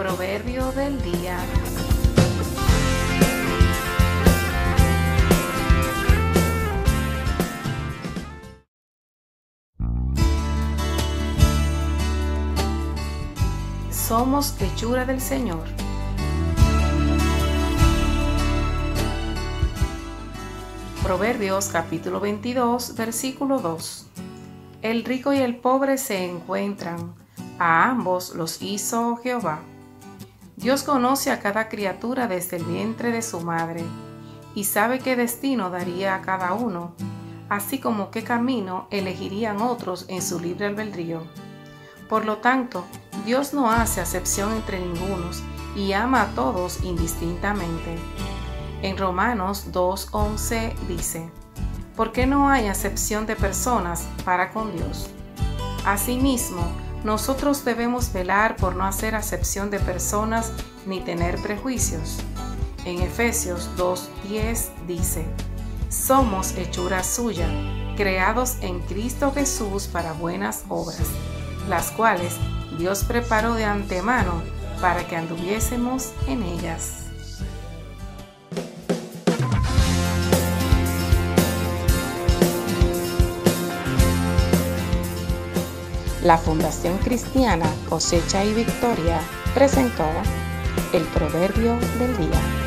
Proverbio del día. Somos hechura del Señor. Proverbios capítulo 22, versículo 2. El rico y el pobre se encuentran, a ambos los hizo Jehová. Dios conoce a cada criatura desde el vientre de su madre y sabe qué destino daría a cada uno, así como qué camino elegirían otros en su libre albedrío. Por lo tanto, Dios no hace acepción entre ningunos y ama a todos indistintamente. En Romanos 2.11 dice, ¿por qué no hay acepción de personas para con Dios? Asimismo, nosotros debemos velar por no hacer acepción de personas ni tener prejuicios. En Efesios 2.10 dice, somos hechura suya, creados en Cristo Jesús para buenas obras, las cuales Dios preparó de antemano para que anduviésemos en ellas. La Fundación Cristiana Cosecha y Victoria presentó el Proverbio del Día.